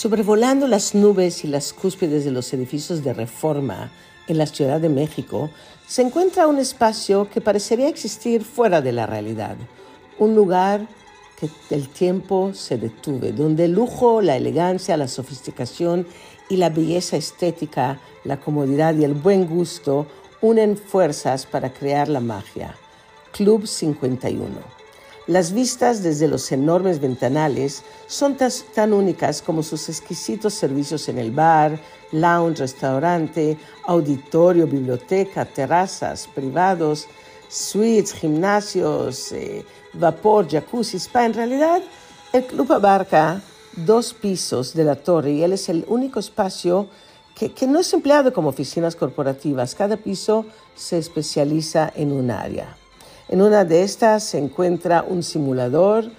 Sobrevolando las nubes y las cúspides de los edificios de reforma en la Ciudad de México, se encuentra un espacio que parecería existir fuera de la realidad, un lugar que el tiempo se detuve, donde el lujo, la elegancia, la sofisticación y la belleza estética, la comodidad y el buen gusto unen fuerzas para crear la magia. Club 51. Las vistas desde los enormes ventanales son tan únicas como sus exquisitos servicios en el bar, lounge, restaurante, auditorio, biblioteca, terrazas, privados, suites, gimnasios, eh, vapor, jacuzzi, spa. En realidad, el club abarca dos pisos de la torre y él es el único espacio que, que no es empleado como oficinas corporativas. Cada piso se especializa en un área. En una de estas se encuentra un simulador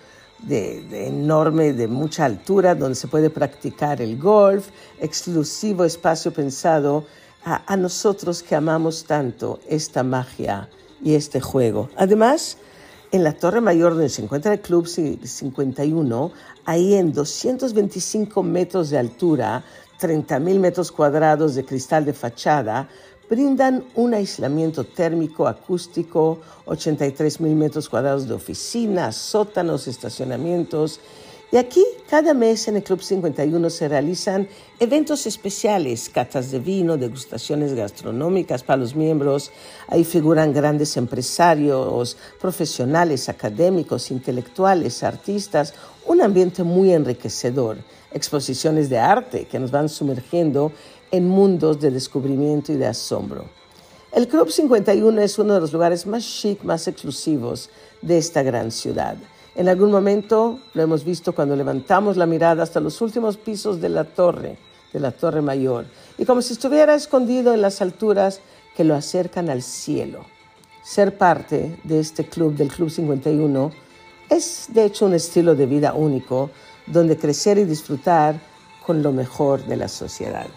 de, enorme, de mucha altura, donde se puede practicar el golf, exclusivo espacio pensado a, nosotros que amamos tanto esta magia y este juego. Además, en la Torre Mayor, donde se encuentra el Club 51, ahí en 225 metros de altura, 30 mil metros cuadrados de cristal de fachada, brindan un aislamiento térmico acústico, 83 mil metros cuadrados de oficinas, sótanos, estacionamientos. Y aquí, cada mes en el Club 51 se realizan eventos especiales, catas de vino, degustaciones gastronómicas para los miembros. Ahí figuran grandes empresarios, profesionales, académicos, intelectuales, artistas. Un ambiente muy enriquecedor. Exposiciones de arte que nos van sumergiendo en mundos de descubrimiento y de asombro. El Club 51 es uno de los lugares más chic, más exclusivos de esta gran ciudad. En algún momento lo hemos visto cuando levantamos la mirada hasta los últimos pisos de la torre, de la torre mayor, y como si estuviera escondido en las alturas que lo acercan al cielo. Ser parte de este club, del Club 51, es de hecho un estilo de vida único, donde crecer y disfrutar con lo mejor de la sociedad.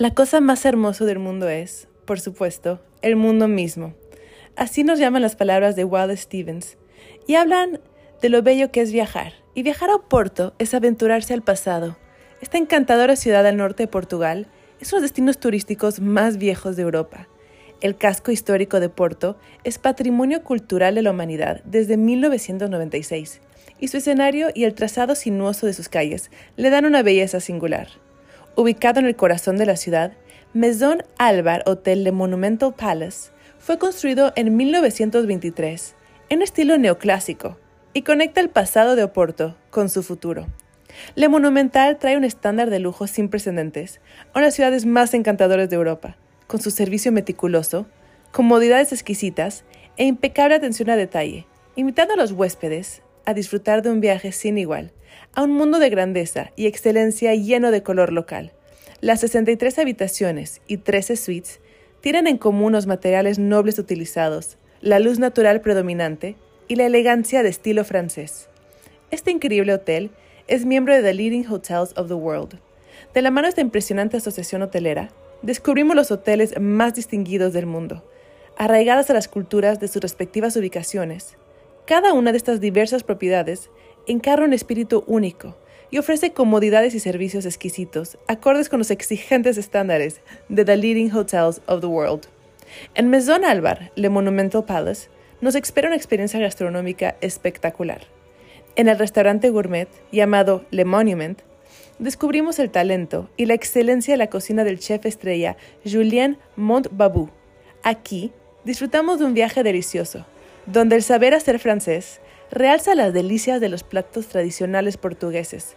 La cosa más hermosa del mundo es, por supuesto, el mundo mismo. Así nos llaman las palabras de Wallace Stevens, y hablan de lo bello que es viajar. Y viajar a Oporto es aventurarse al pasado. Esta encantadora ciudad al norte de Portugal es uno de los destinos turísticos más viejos de Europa. El casco histórico de Porto es patrimonio cultural de la humanidad desde 1996, y su escenario y el trazado sinuoso de sus calles le dan una belleza singular. Ubicado en el corazón de la ciudad, Maison Alvar Hotel de Monumental Palace fue construido en 1923 en estilo neoclásico y conecta el pasado de Oporto con su futuro. Le Monumental trae un estándar de lujo sin precedentes a una de las ciudades más encantadoras de Europa, con su servicio meticuloso, comodidades exquisitas e impecable atención a detalle, invitando a los huéspedes a disfrutar de un viaje sin igual a un mundo de grandeza y excelencia lleno de color local. Las 63 habitaciones y 13 suites tienen en común los materiales nobles utilizados, la luz natural predominante y la elegancia de estilo francés. Este increíble hotel es miembro de The Leading Hotels of the World. De la mano de esta impresionante asociación hotelera, descubrimos los hoteles más distinguidos del mundo, arraigadas a las culturas de sus respectivas ubicaciones. Cada una de estas diversas propiedades encarna un espíritu único y ofrece comodidades y servicios exquisitos, acordes con los exigentes estándares de The Leading Hotels of the World. En Maison Alvar, Le Monumental Palace, nos espera una experiencia gastronómica espectacular. En el restaurante gourmet llamado Le Monument, descubrimos el talento y la excelencia de la cocina del chef estrella Julien Montbabou. Aquí disfrutamos de un viaje delicioso, donde el saber hacer francés realza las delicias de los platos tradicionales portugueses.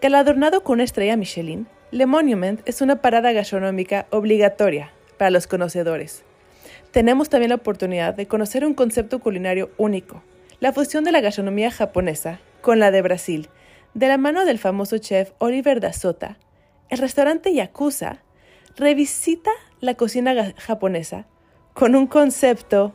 Galardonado con una estrella Michelin, Le Monument es una parada gastronómica obligatoria para los conocedores. tenemos también la oportunidad de conocer un concepto culinario único, la fusión de la gastronomía japonesa con la de Brasil, de la mano del famoso chef Oliver da Sota. El restaurante Yakuza revisita la cocina japonesa con un concepto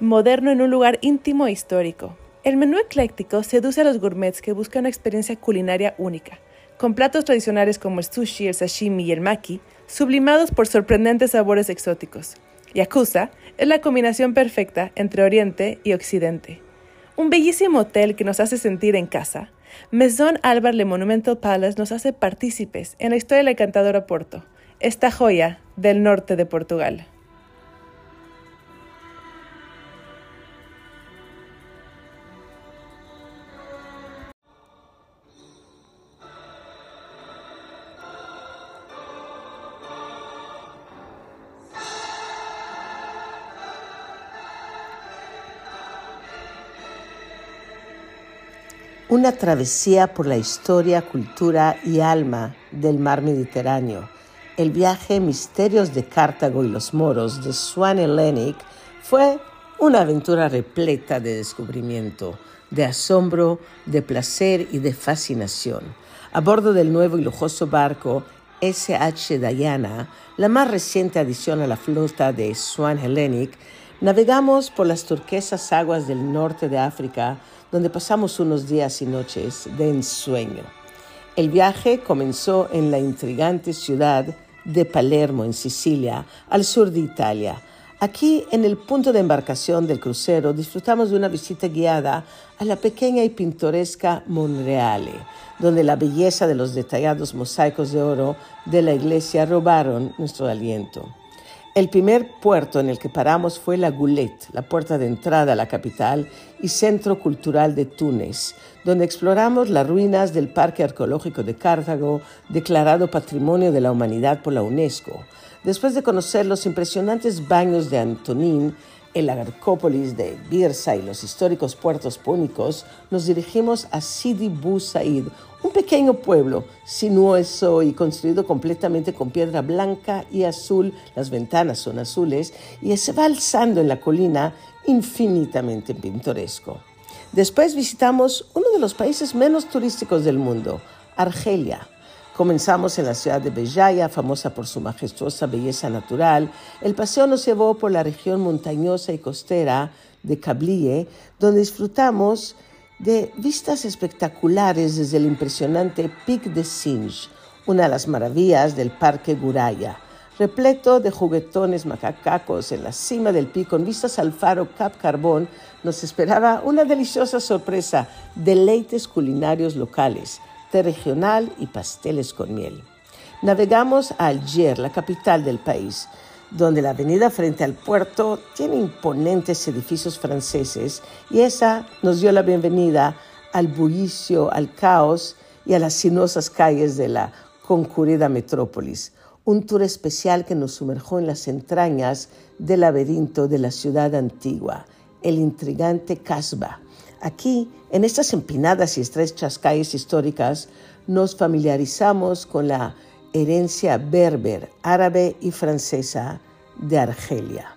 moderno en un lugar íntimo e histórico. El menú ecléctico seduce a los gourmets que buscan una experiencia culinaria única, con platos tradicionales como el sushi, el sashimi y el maki, sublimados por sorprendentes sabores exóticos. Yakuza es la combinación perfecta entre Oriente y Occidente. Un bellísimo hotel que nos hace sentir en casa. Maison Alvar Le Monumental Palace nos hace partícipes en la historia del encantador Porto, esta joya del norte de Portugal. Una travesía por la historia, cultura y alma del mar Mediterráneo. El viaje Misterios de Cartago y los Moros de Swan Hellenic fue una aventura repleta de descubrimiento, de asombro, de placer y de fascinación. A bordo del nuevo y lujoso barco SH Diana, la más reciente adición a la flota de Swan Hellenic, navegamos por las turquesas aguas del norte de África donde pasamos unos días y noches de ensueño. El viaje comenzó en la intrigante ciudad de Palermo, en Sicilia, al sur de Italia. Aquí, en el punto de embarcación del crucero, disfrutamos de una visita guiada a la pequeña y pintoresca Monreale, donde la belleza de los detallados mosaicos de oro de la iglesia robaron nuestro aliento. El primer puerto en el que paramos fue la Goulet, la puerta de entrada a la capital y centro cultural de Túnez, donde exploramos las ruinas del Parque Arqueológico de Cartago, declarado Patrimonio de la Humanidad por la UNESCO. Después de conocer los impresionantes baños de Antonín, el Agarcópolis de Birsa y los históricos puertos púnicos, nos dirigimos a Sidi Bou Said, un pequeño pueblo sinuoso y construido completamente con piedra blanca y azul, las ventanas son azules, y se va alzando en la colina infinitamente pintoresco. Después visitamos uno de los países menos turísticos del mundo, Argelia. Comenzamos en la ciudad de Bellaya, famosa por su majestuosa belleza natural. El paseo nos llevó por la región montañosa y costera de Kabylie, donde disfrutamos de vistas espectaculares desde el impresionante Pic de Singe, una de las maravillas del Parque Guraya, repleto de juguetones macacacos en la cima del pico con vistas al faro Cap Carbón, nos esperaba una deliciosa sorpresa, deleites culinarios locales, regional y pasteles con miel. Navegamos a Alger, la capital del país, donde la avenida frente al puerto tiene imponentes edificios franceses y esa nos dio la bienvenida al bullicio, al caos y a las sinuosas calles de la concurrida metrópolis. Un tour especial que nos sumergió en las entrañas del laberinto de la ciudad antigua, el intrigante Casbah. Aquí, en estas empinadas y estrechas calles históricas, nos familiarizamos con la herencia berber, árabe y francesa de Argelia.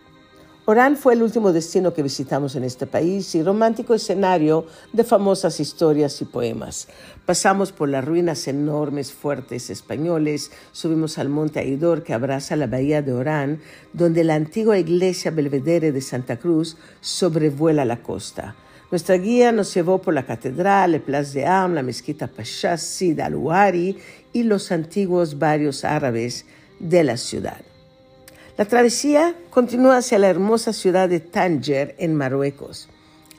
Orán fue el último destino que visitamos en este país y romántico escenario de famosas historias y poemas. Pasamos por las ruinas enormes, fuertes españoles, subimos al monte Aidor que abraza la bahía de Orán, donde la antigua iglesia belvedere de Santa Cruz sobrevuela la costa. Nuestra guía nos llevó por la catedral, el Place de Am, la mezquita Pasha Sid al-Uari y los antiguos barrios árabes de la ciudad. La travesía continúa hacia la hermosa ciudad de Tánger, en Marruecos.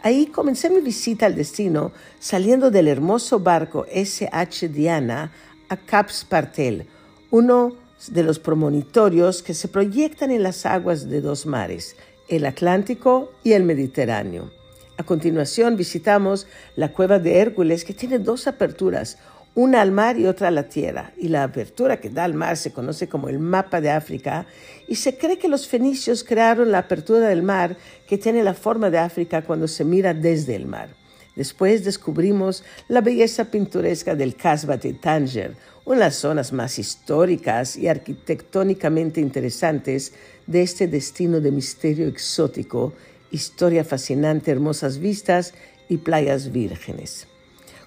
Ahí comencé mi visita al destino saliendo del hermoso barco SH Diana a Cap Spartel, uno de los premonitorios que se proyectan en las aguas de dos mares, el Atlántico y el Mediterráneo. A continuación visitamos la cueva de Hércules que tiene dos aperturas, una al mar y otra a la tierra. Y la apertura que da al mar se conoce como el mapa de África y se cree que los fenicios crearon la apertura del mar que tiene la forma de África cuando se mira desde el mar. Después descubrimos la belleza pintoresca del Casbah de Tanger, una de las zonas más históricas y arquitectónicamente interesantes de este destino de misterio exótico, historia fascinante, hermosas vistas y playas vírgenes.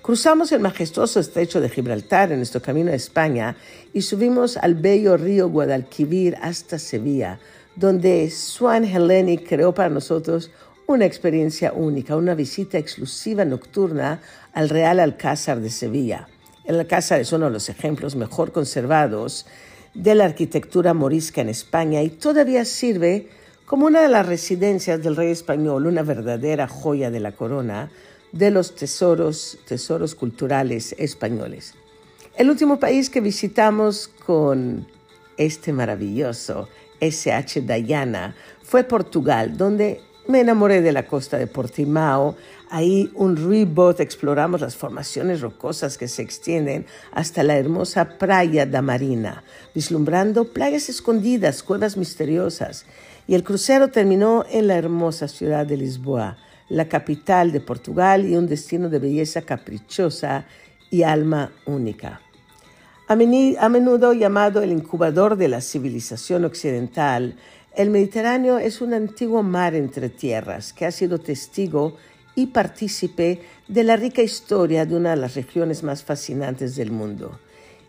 Cruzamos el majestuoso estrecho de Gibraltar en nuestro camino a España y subimos al bello río Guadalquivir hasta Sevilla, donde Swan Hellenic creó para nosotros una experiencia única, una visita exclusiva nocturna al Real Alcázar de Sevilla. El Alcázar es uno de los ejemplos mejor conservados de la arquitectura morisca en España y todavía sirve como una de las residencias del rey español, una verdadera joya de la corona de los tesoros, tesoros culturales españoles. El último país que visitamos con este maravilloso SH Dayana fue Portugal, donde me enamoré de la costa de Portimao. Ahí un reboot exploramos las formaciones rocosas que se extienden hasta la hermosa playa da Marina, vislumbrando playas escondidas, cuevas misteriosas. Y el crucero terminó en la hermosa ciudad de Lisboa, la capital de Portugal y un destino de belleza caprichosa y alma única. A menudo llamado el incubador de la civilización occidental, el Mediterráneo es un antiguo mar entre tierras que ha sido testigo y partícipe de la rica historia de una de las regiones más fascinantes del mundo.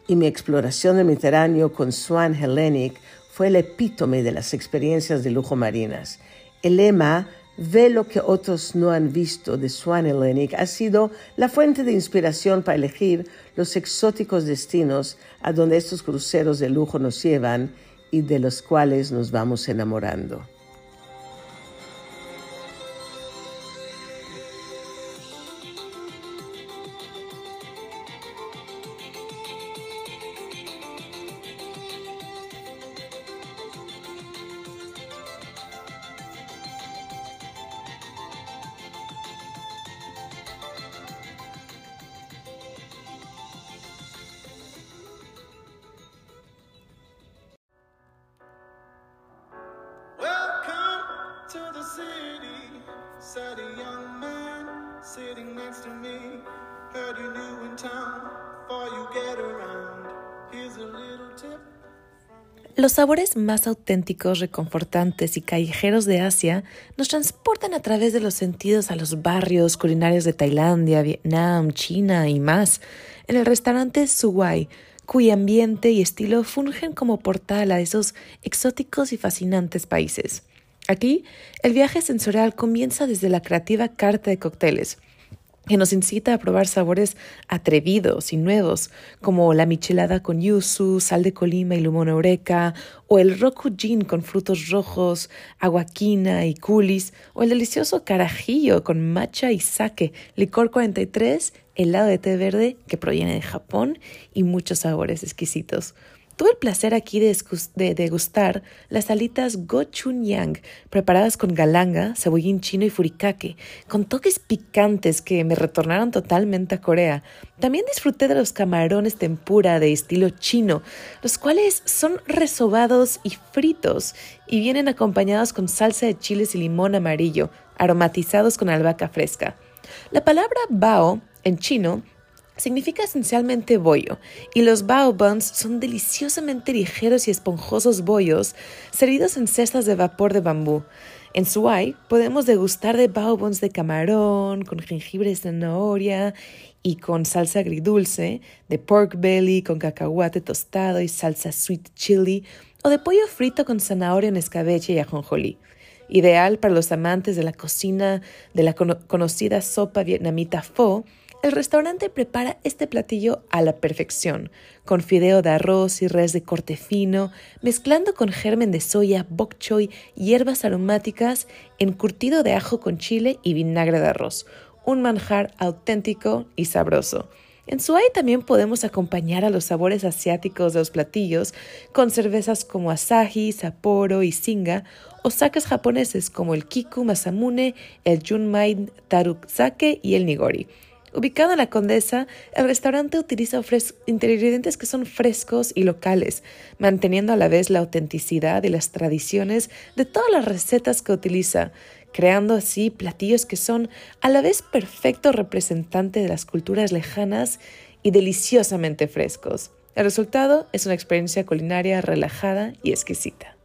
Y mi exploración del Mediterráneo con Swan Hellenic fue el epítome de las experiencias de lujo marinas. El lema Ve lo que otros no han visto de Swan Hellenic ha sido la fuente de inspiración para elegir los exóticos destinos a donde estos cruceros de lujo nos llevan y de los cuales nos vamos enamorando. Los sabores más auténticos, reconfortantes y callejeros de Asia nos transportan a través de los sentidos a los barrios culinarios de Tailandia, Vietnam, China y más. En el restaurante Suwai, cuyo ambiente y estilo fungen como portal a esos exóticos y fascinantes países. Aquí, el viaje sensorial comienza desde la creativa carta de cócteles que nos incita a probar sabores atrevidos y nuevos, como la michelada con yuzu, sal de colima y limón eureka, o el roku gin con frutos rojos, aguaquina y culis, o el delicioso carajillo con matcha y sake, licor 43, helado de té verde que proviene de Japón y muchos sabores exquisitos. Tuve el placer aquí de, degustar las alitas gochunyang, preparadas con galanga, cebollín chino y furikake, con toques picantes que me retornaron totalmente a Corea. También disfruté de los camarones tempura de estilo chino, los cuales son resobados y fritos y vienen acompañados con salsa de chiles y limón amarillo, aromatizados con albahaca fresca. La palabra bao en chino significa esencialmente bollo, y los bao buns son deliciosamente ligeros y esponjosos bollos servidos en cestas de vapor de bambú. En Suai podemos degustar de bao buns de camarón, con jengibre de zanahoria y con salsa agridulce, de pork belly con cacahuate tostado y salsa sweet chili, o de pollo frito con zanahoria en escabeche y ajonjolí. Ideal para los amantes de la cocina de la conocida sopa vietnamita pho, el restaurante prepara este platillo a la perfección, con fideo de arroz y res de corte fino, mezclando con germen de soya, bok choy, hierbas aromáticas, encurtido de ajo con chile y vinagre de arroz. Un manjar auténtico y sabroso. En Suai también podemos acompañar a los sabores asiáticos de los platillos con cervezas como Asahi, Sapporo y Singa o saques japoneses como el Kiku Masamune, el Junmai Tarusake y el Nigori. Ubicado en la Condesa, el restaurante utiliza ingredientes que son frescos y locales, manteniendo a la vez la autenticidad y las tradiciones de todas las recetas que utiliza, creando así platillos que son a la vez perfecto representante de las culturas lejanas y deliciosamente frescos. El resultado es una experiencia culinaria relajada y exquisita.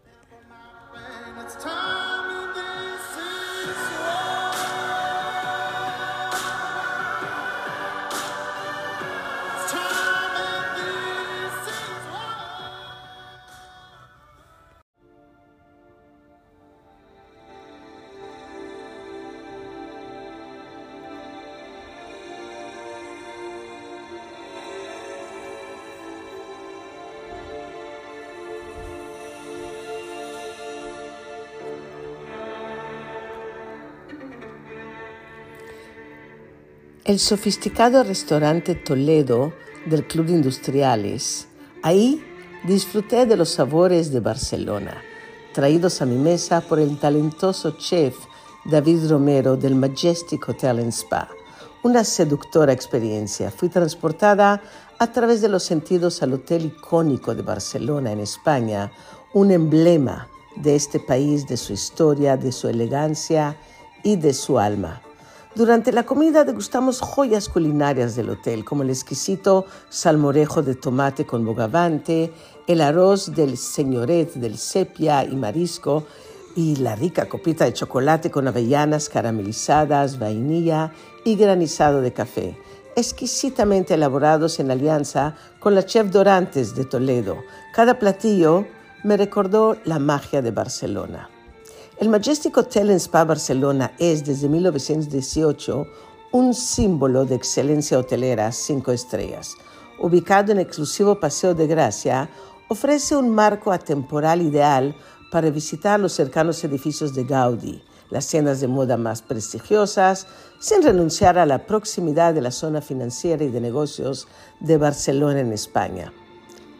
El sofisticado restaurante Toledo del Club Industriales. Ahí disfruté de los sabores de Barcelona, traídos a mi mesa por el talentoso chef David Romero del Majestic Hotel Spa. Una seductora experiencia. Fui transportada a través de los sentidos al hotel icónico de Barcelona en España, un emblema de este país, de su historia, de su elegancia y de su alma. Durante la comida degustamos joyas culinarias del hotel, como el exquisito salmorejo de tomate con bogavante, el arroz del señoret del sepia y marisco, y la rica copita de chocolate con avellanas caramelizadas, vainilla y granizado de café, exquisitamente elaborados en alianza con la chef Dorantes de Toledo. Cada platillo me recordó la magia de Barcelona. El Majestic Hotel Spa Barcelona es desde 1918 un símbolo de excelencia hotelera cinco estrellas. Ubicado en exclusivo Paseo de Gracia, ofrece un marco atemporal ideal para visitar los cercanos edificios de Gaudí, las tiendas de moda más prestigiosas, sin renunciar a la proximidad de la zona financiera y de negocios de Barcelona en España.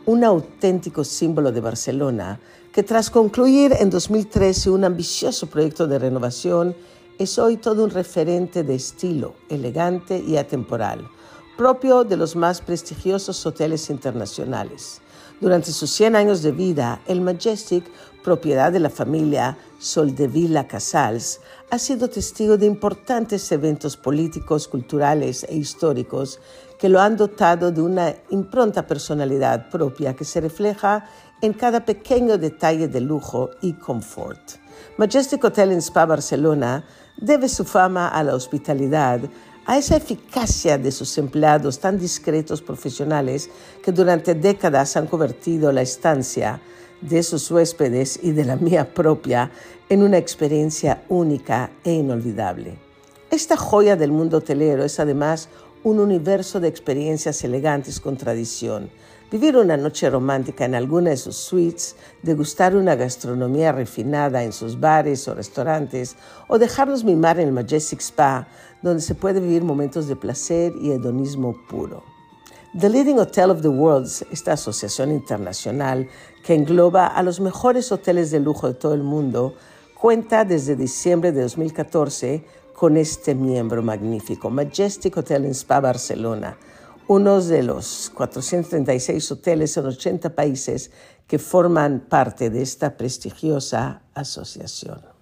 Un auténtico símbolo de Barcelona que tras concluir en 2013 un ambicioso proyecto de renovación, es hoy todo un referente de estilo elegante y atemporal, propio de los más prestigiosos hoteles internacionales. Durante sus 100 años de vida, el Majestic, propiedad de la familia Soldevilla Casals, ha sido testigo de importantes eventos políticos, culturales e históricos que lo han dotado de una impronta personalidad propia que se refleja en cada pequeño detalle de lujo y confort. Majestic Hotel en Spa Barcelona debe su fama a la hospitalidad, a esa eficacia de sus empleados tan discretos profesionales que durante décadas han convertido la estancia de sus huéspedes y de la mía propia en una experiencia única e inolvidable. Esta joya del mundo hotelero es además un universo de experiencias elegantes con tradición, Vivir una noche romántica en alguna de sus suites, degustar una gastronomía refinada en sus bares o restaurantes, o dejarnos mimar en el Majestic Spa, donde se puede vivir momentos de placer y hedonismo puro. The Leading Hotel of the World, esta asociación internacional que engloba a los mejores hoteles de lujo de todo el mundo, cuenta desde diciembre de 2014 con este miembro magnífico, Majestic Hotel en Spa Barcelona uno de los 436 hoteles en 80 países que forman parte de esta prestigiosa asociación.